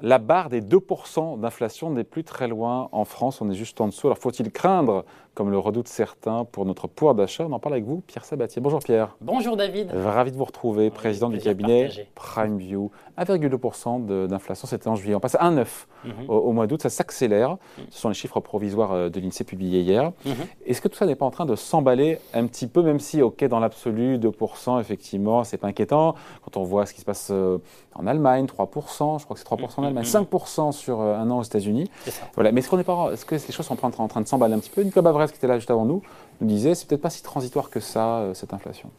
la barre des 2% d'inflation n'est plus très loin en France, on est juste en dessous. Alors faut-il craindre, comme le redoutent certains, pour notre pouvoir d'achat On en parle avec vous, Pierre Sabatier. Bonjour Pierre. Bonjour David. Ravi de vous retrouver, président du cabinet PrimeView. 1,2% d'inflation, c'était en juillet. On passe à 1,9 mhm. au, mois d'août, ça s'accélère. Mhm. Ce sont les chiffres provisoires euh, de l'INSEE publiés hier. Mhm. Est-ce que tout ça n'est pas en train de s'emballer un petit peu, même si, ok, dans l'absolu, 2%, effectivement, c'est pas inquiétant. Quand on voit ce qui se passe euh, en Allemagne, 3%, je crois que c'est 3% en Allemagne, 5% sur euh, un an aux États-Unis. Voilà. Mais est-ce, qu'on est pas, est-ce que les choses sont en train, en train de s'emballer un petit peu Nicolas Bavrez, qui était là juste avant nous, nous disait c'est peut-être pas si transitoire que ça, cette inflation.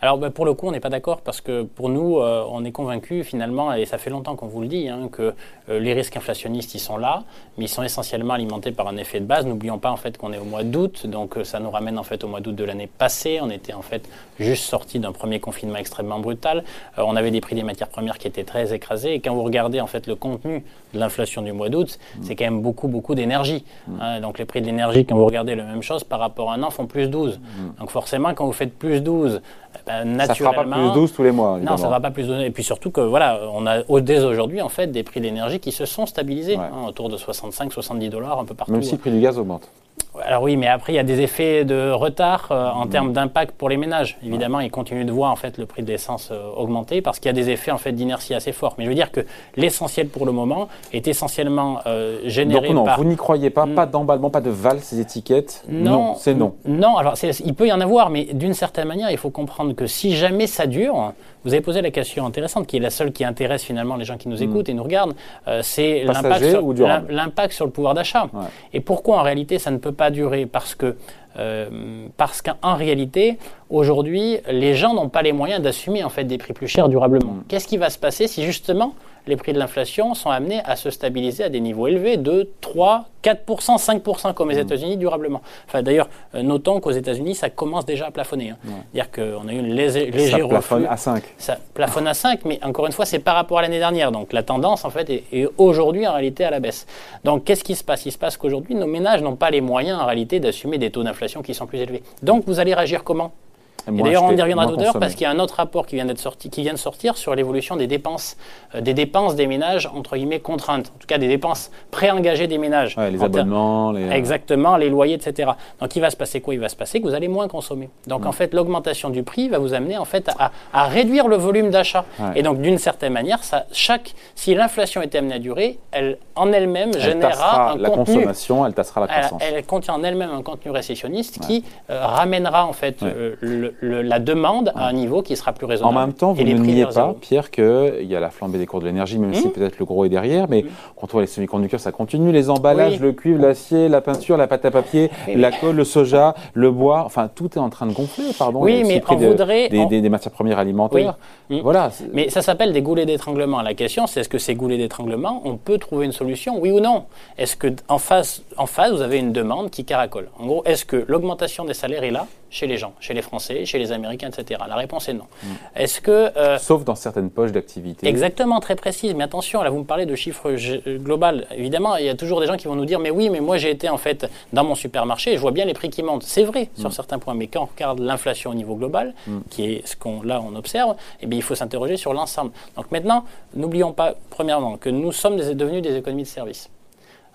Alors bah, pour le coup, on n'est pas d'accord parce que pour nous, euh, on est convaincu finalement, et ça fait longtemps qu'on vous le dit, hein, que euh, les risques inflationnistes, ils sont là, mais ils sont essentiellement alimentés par un effet de base. N'oublions pas en fait qu'on est au mois d'août, donc euh, ça nous ramène en fait au mois d'août de l'année passée. On était en fait juste sorti d'un premier confinement extrêmement brutal. on avait des prix des matières premières qui étaient très écrasés. Et quand vous regardez en fait le contenu de l'inflation du mois d'août, mmh. c'est quand même beaucoup beaucoup d'énergie. Mmh. Hein. donc les prix de l'énergie, quand vous regardez la même chose par rapport à un an, font plus 12. Mmh. Donc forcément, quand vous faites plus 12, bah, ça ne fera pas plus 12 tous les mois. Non, ça ne va pas plus 12. Et puis surtout que voilà, on a dès aujourd'hui en fait des prix d'énergie qui se sont stabilisés hein, autour de 65-70 dollars un peu partout. Même si le prix du gaz augmente. Alors oui, mais après, il y a des effets de retard euh, en mm. termes d'impact pour les ménages. Évidemment, ils continuent de voir en fait, le prix de l'essence euh, augmenter parce qu'il y a des effets en fait, d'inertie assez forts. Mais je veux dire que l'essentiel pour le moment est essentiellement euh, généré Donc non, par... vous n'y croyez pas, mm. pas d'emballement, pas de valse, ces étiquettes? Non, c'est non. Non, alors il peut y en avoir, mais d'une certaine manière, il faut comprendre que si jamais ça dure, vous avez posé la question intéressante, qui est la seule qui intéresse finalement les gens qui nous mm. écoutent et nous regardent, c'est l'impact sur, sur, le pouvoir d'achat. Et pourquoi en réalité ça ne peut pas durer? Parce que euh, parce qu'en réalité, aujourd'hui, les gens n'ont pas les moyens d'assumer en fait des prix plus chers durablement. Mm. Qu'est-ce qui va se passer si justement les prix de l'inflation sont amenés à se stabiliser à des niveaux élevés de 3, 4%, 5% comme les mmh. États-Unis durablement? Enfin, D'ailleurs, euh, notons qu'aux États-Unis, ça commence déjà à plafonner. Hein. C'est-à-dire qu'on a eu une légère Ça plafonne à 5. Ça plafonne à 5, mais encore une fois, c'est par rapport à l'année dernière. Donc la tendance, en fait, est, aujourd'hui en réalité à la baisse. Donc qu'est-ce qui se passe? Il se passe qu'aujourd'hui, nos ménages n'ont pas les moyens en réalité d'assumer des taux d'inflation qui sont plus élevés. Donc vous allez réagir comment? Et d'ailleurs, on y reviendra tout à l'heure parce qu'il y a un autre rapport qui vient, sorti, qui vient de sortir sur l'évolution des dépenses, euh, des dépenses des ménages, entre guillemets, contraintes. En tout cas, des dépenses préengagées des ménages. les abonnements. Les... Exactement, les loyers, etc. Donc, il va se passer quoi? Il va se passer que vous allez moins consommer. Donc, en fait, l'augmentation du prix va vous amener en fait à, réduire le volume d'achat. Et donc, d'une certaine manière, ça, chaque, si l'inflation était amenée à durer, elle, en elle-même, générera un la consommation, elle tassera la croissance. Elle, contient en elle-même un contenu récessionniste qui euh, ramènera en fait euh, le, la demande à un niveau qui sera plus raisonnable. En même temps, vous ne niez pas, Pierre, qu'il y a la flambée des cours de l'énergie, même si hmm peut-être le gros est derrière, mais quand on voit les semi-conducteurs, ça continue. Les emballages, le cuivre, l'acier, la peinture, la pâte à papier, la colle, le soja, le bois, enfin, tout est en train de gonfler, pardon. Oui, mais on voudrait... Des, matières premières alimentaires. Hmm. Voilà. Mais ça s'appelle des goulets d'étranglement. La question, c'est est-ce que ces goulets d'étranglement, on peut trouver une solution, oui ou non? Est-ce qu'en face, en face, vous avez une demande qui caracole? En gros, est-ce que l'augmentation des salaires est là chez les gens, chez les Français, chez les Américains, etc. La réponse est non. Hmm. Est-ce que euh, sauf dans certaines poches d'activité Exactement, très précise. Mais attention, là vous me parlez de chiffres euh, global. Évidemment, il y a toujours des gens qui vont nous dire mais oui, mais moi j'ai été en fait dans mon supermarché et je vois bien les prix qui montent. C'est vrai sur hmm. certains points, mais quand on regarde l'inflation au niveau global, qui est ce qu'on là on observe, eh bien il faut s'interroger sur l'ensemble. Donc maintenant, n'oublions pas premièrement que nous sommes devenus des économies de service.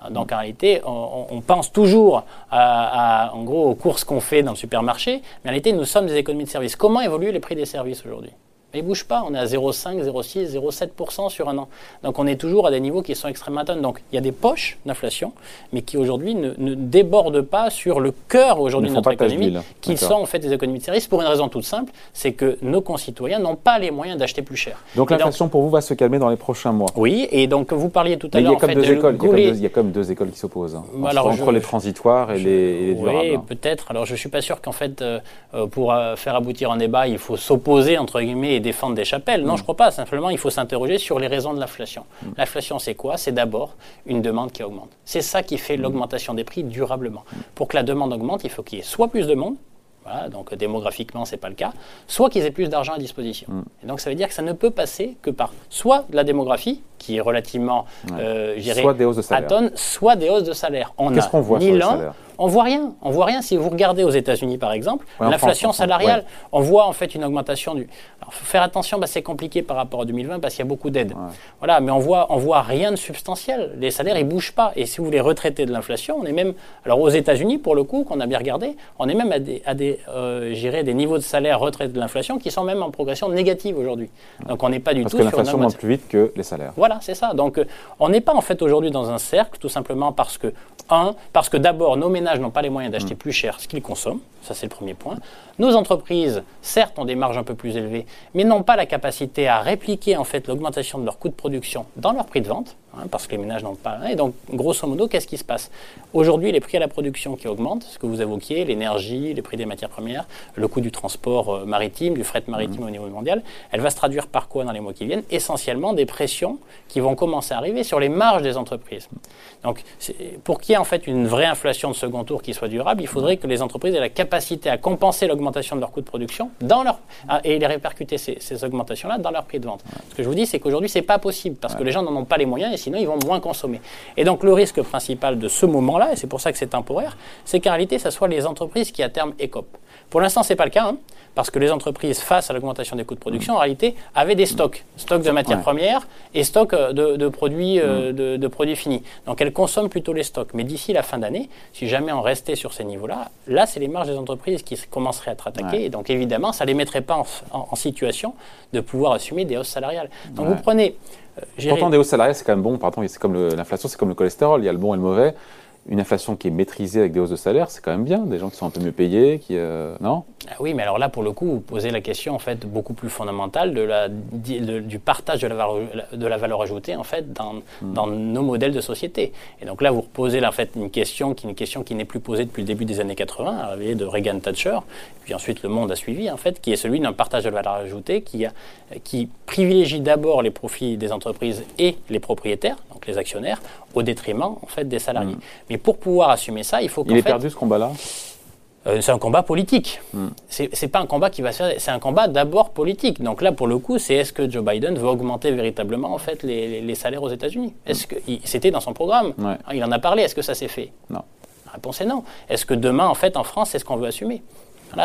Donc en réalité, on, pense toujours en gros aux courses qu'on fait dans le supermarché, mais en réalité, nous sommes des économies de services. Comment évoluent les prix des services aujourd'hui? Mais il ne bouge pas. On est à 0,5, 0,6, 0,7% sur un an. Donc on est toujours à des niveaux qui sont extrêmement tonnes. Donc il y a des poches d'inflation, mais qui aujourd'hui ne, débordent pas sur le cœur aujourd'hui de notre économie, qui sont en fait des économies de services pour une raison toute simple, c'est que nos concitoyens n'ont pas les moyens d'acheter plus cher. Donc l'inflation pour vous va se calmer dans les prochains mois. Oui, et donc vous parliez tout à l'heure. Il y a comme deux écoles. Il y a comme deux écoles qui s'opposent. Hein. entre, les transitoires et, les, durables. Oui, peut-être. Alors je suis pas sûr qu'en fait, euh, euh, pour euh, faire aboutir un débat, il faut s'opposer entre guillemets défendre des chapelles. Non, mm. je ne crois pas. Simplement, il faut s'interroger sur les raisons de l'inflation. Mm. L'inflation, c'est quoi? C'est d'abord une demande qui augmente. C'est ça qui fait mm. l'augmentation des prix durablement. Pour que la demande augmente, il faut qu'il y ait soit plus de monde, voilà, donc démographiquement, ce n'est pas le cas, soit qu'ils aient plus d'argent à disposition. Et donc ça veut dire que ça ne peut passer que par soit de la démographie, qui est relativement, euh, soit des hausses de salaire. à tonne, soit des hausses de salaire. Qu'est-ce qu'on voit sur salaires on voit rien. On voit rien. Si vous regardez aux États-Unis, par exemple, l'inflation salariale, on voit en fait une augmentation du. Alors, faut faire attention, bah, c'est compliqué par rapport à 2020 parce qu'il y a beaucoup d'aides. Voilà, mais on voit, on voit rien de substantiel. Les salaires, ils bougent pas. Et si vous voulez retraiter de l'inflation, on est même. Alors aux États-Unis, pour le coup, qu'on a bien regardé, on est même à des, à des, euh, des niveaux de salaire retraite de l'inflation qui sont même en progression négative aujourd'hui. Donc on n'est pas du tout. Parce que l'inflation monte plus vite que les salaires. Voilà, c'est ça. Donc euh, on n'est pas en fait aujourd'hui dans un cercle, tout simplement parce que un, parce que d'abord nos ménages n'ont pas les moyens d'acheter mm. plus cher ce qu'ils consomment. Ça, c'est le premier point. Nos entreprises, certes, ont des marges un peu plus élevées, mais n'ont pas la capacité à répliquer en fait l'augmentation de leur coût de production dans leur prix de vente, hein, parce que les ménages n'ont pas. Et donc, grosso modo, qu'est-ce qui se passe? Aujourd'hui, les prix à la production qui augmentent, ce que vous évoquiez, l'énergie, les prix des matières premières, le coût du transport euh, maritime, du fret maritime mmh. au niveau mondial, elle va se traduire par quoi dans les mois qui viennent? Essentiellement des pressions qui vont commencer à arriver sur les marges des entreprises. Donc, pour qu'il y ait en fait une vraie inflation de second tour qui soit durable, il faudrait que les entreprises aient la capacité à compenser l'augmentation de leur coût de production dans leur, et les répercuter ces, augmentations-là dans leur prix de vente. Ce que je vous dis, c'est qu'aujourd'hui, c'est pas possible parce que les gens n'en ont pas les moyens et sinon ils vont moins consommer. Et donc le risque principal de ce moment-là, et c'est pour ça que c'est temporaire, c'est qu'en réalité, ce soit les entreprises qui à terme écopent. Pour l'instant, c'est pas le cas. Hein parce que les entreprises, face à l'augmentation des coûts de production, en réalité, avaient des stocks, stocks de matières premières et stocks euh, de, produits, euh, mm. de, produits finis. Donc elles consomment plutôt les stocks. Mais d'ici la fin d'année, si jamais on restait sur ces niveaux-là, là, c'est les marges des entreprises qui commenceraient à être attaquées. Et donc évidemment, ça ne les mettrait pas en, situation de pouvoir assumer des hausses salariales. Donc vous prenez... Pourtant, des hausses salariales, c'est quand même bon. Pardon, c'est comme l'inflation, c'est comme le cholestérol. Il y a le bon et le mauvais une inflation qui est maîtrisée avec des hausses de salaire, c'est quand même bien. Des gens qui sont un peu mieux payés, qui euh, non? Ah Oui, mais alors là, pour le coup, vous posez la question en fait beaucoup plus fondamentale de la, du partage de la, valeur, de la valeur ajoutée en fait dans, hmm. dans, nos modèles de société. Et donc là, vous reposez en fait une question qui une question qui n'est plus posée depuis le début des années 80, arrivée de Reagan Thatcher, puis ensuite le monde a suivi en fait, qui est celui d'un partage de la valeur ajoutée qui, a, qui privilégie d'abord les profits des entreprises et les propriétaires, donc les actionnaires, au détriment en fait des salariés. Hmm. Mais pour pouvoir assumer ça, il faut Il est perdu ce combat-là euh, c'est un combat politique. Hmm. Ce C'est pas un combat qui va se faire. C'est un combat d'abord politique. Donc là, pour le coup, c'est est-ce que Joe Biden veut augmenter véritablement en fait les, salaires aux États-Unis? Est-ce que c'était dans son programme Il en a parlé. Est-ce que ça s'est fait? Non. La réponse est non. Est-ce que demain, en fait, en France, c'est ce qu'on veut assumer?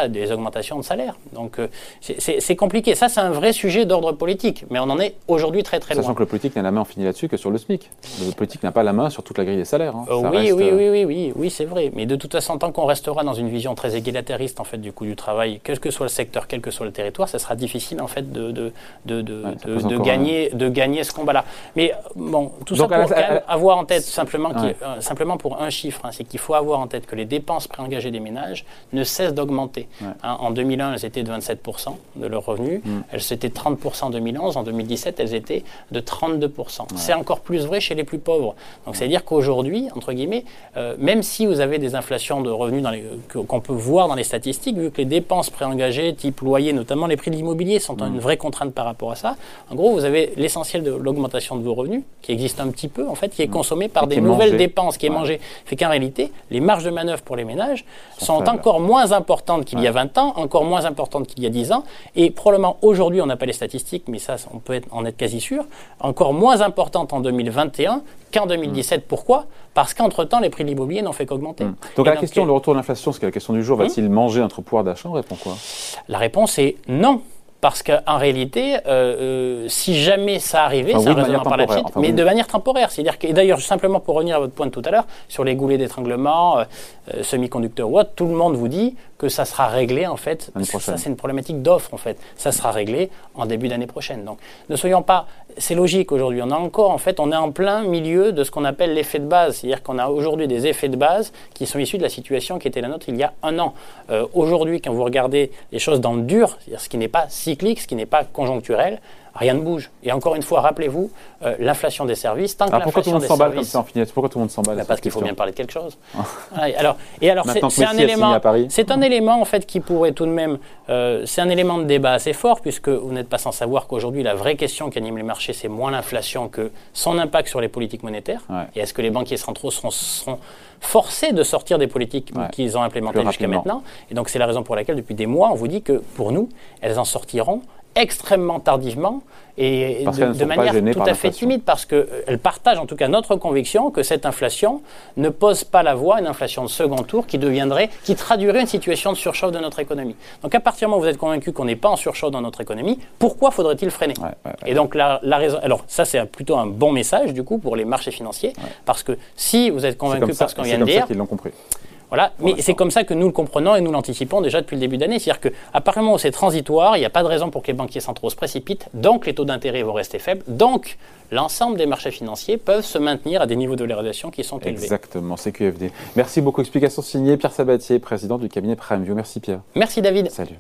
Des augmentations de salaire. Donc euh, c'est compliqué. Ça, c'est un vrai sujet d'ordre politique, mais on en est aujourd'hui très très loin. Sachant que le politique n'a la main en fini là-dessus que sur le SMIC. Le politique n'a pas la main sur toute la grille des salaires. Hein. oui, oui, oui, oui, oui, oui, c'est vrai. Mais de toute façon, tant qu'on restera dans une vision très égalitariste en fait du coût du travail, quel que soit le secteur, quel que soit le territoire, ça sera difficile en fait de, de, de, de, gagner, de gagner ce combat-là. Mais bon, tout ça pour avoir en tête simplement, euh, simplement pour un chiffre, hein, c'est qu'il faut avoir en tête que les dépenses préengagées des ménages ne cessent d'augmenter. Hein, en 2001, elles étaient de 27% de leurs revenus. Mm. Elles étaient 30% en 2011. En 2017, elles étaient de 32%. C'est encore plus vrai chez les plus pauvres. Donc, c'est-à-dire qu'aujourd'hui, entre guillemets, euh, même si vous avez des inflations de revenus qu'on peut voir dans les statistiques, vu que les dépenses préengagées, type loyer, notamment les prix de l'immobilier, sont mm. une vraie contrainte par rapport à ça, en gros, vous avez l'essentiel de l'augmentation de vos revenus, qui existe un petit peu, en fait, qui est mm. consommé par des nouvelles dépenses, qui est mangé. Fait qu'en réalité, les marges de manœuvre pour les ménages sont, encore moins importantes qu'il y a 20 ans, encore moins importante qu'il y a 10 ans, et probablement aujourd'hui, on n'a pas les statistiques, mais ça, on peut en être quasi sûr, encore moins importante en 2021 qu'en 2017. Pourquoi? Parce qu'entre-temps, les prix de l'immobilier n'ont fait qu'augmenter. Hmm. Donc, la question, le retour de l'inflation, c'est la question du jour, va-t-il hmm manger notre pouvoir d'achat? On répond quoi? La réponse est non. Parce qu'en réalité, euh, euh, si jamais ça arrivait, ça oui, par la suite, mais de manière temporaire. C'est-à-dire que, d'ailleurs, simplement pour revenir à votre point de tout à l'heure, sur les goulets d'étranglement, euh, semi-conducteurs ou autre, tout le monde vous dit que ça sera réglé, en fait. Ça, c'est une problématique d'offre, en fait. Ça sera réglé en début d'année prochaine. Donc, ne soyons pas. C'est logique aujourd'hui. On a encore, en fait, on est en plein milieu de ce qu'on appelle l'effet de base. C'est-à-dire qu'on a aujourd'hui des effets de base qui sont issus de la situation qui était la nôtre il y a un an. aujourd'hui, quand vous regardez les choses dans le dur, c'est-à-dire ce qui n'est pas cyclique, ce qui n'est pas conjoncturel, rien ne bouge. Et encore une fois, rappelez-vous, euh, l'inflation des services, tant que pourquoi tout le monde s'emballe comme ça en finesse? Pourquoi tout le monde s'emballe bah, Parce qu'il faut bien parler de quelque chose. alors, et alors, c'est un élément, c'est un élément en fait qui pourrait tout de même, euh, c'est un élément de débat assez fort puisque vous n'êtes pas sans savoir qu'aujourd'hui la vraie question qui anime les marchés, c'est moins l'inflation que son impact sur les politiques monétaires. Et est-ce que les banquiers centraux seront, seront forcés de sortir des politiques qu'ils ont implémentées jusqu'à maintenant. Et donc c'est la raison pour laquelle depuis des mois on vous dit que pour nous, elles en sortiront extrêmement tardivement et de, manière tout à fait timide parce qu'elles partagent en tout cas notre conviction que cette inflation ne pose pas la voie à une inflation de second tour qui deviendrait, qui traduirait une situation de surchauffe de notre économie. Donc à partir du moment où vous êtes convaincu qu'on n'est pas en surchauffe dans notre économie, pourquoi faudrait-il freiner? Et donc la, la, raison, alors ça c'est plutôt un bon message du coup pour les marchés financiers parce que si vous êtes convaincu par ce qu'on vient de dire, l'ont compris. Voilà, mais c'est comme ça que nous le comprenons et nous l'anticipons déjà depuis le début d'année. C'est-à-dire qu'à partir du moment où c'est transitoire, il n'y a pas de raison pour que les banquiers centraux se précipitent, donc les taux d'intérêt vont rester faibles, donc l'ensemble des marchés financiers peuvent se maintenir à des niveaux de valorisation qui sont élevés. Exactement, c'est QFD. Merci beaucoup. Explication signée Pierre Sabatier, président du cabinet PrimeView. Merci Pierre. Merci David. Salut.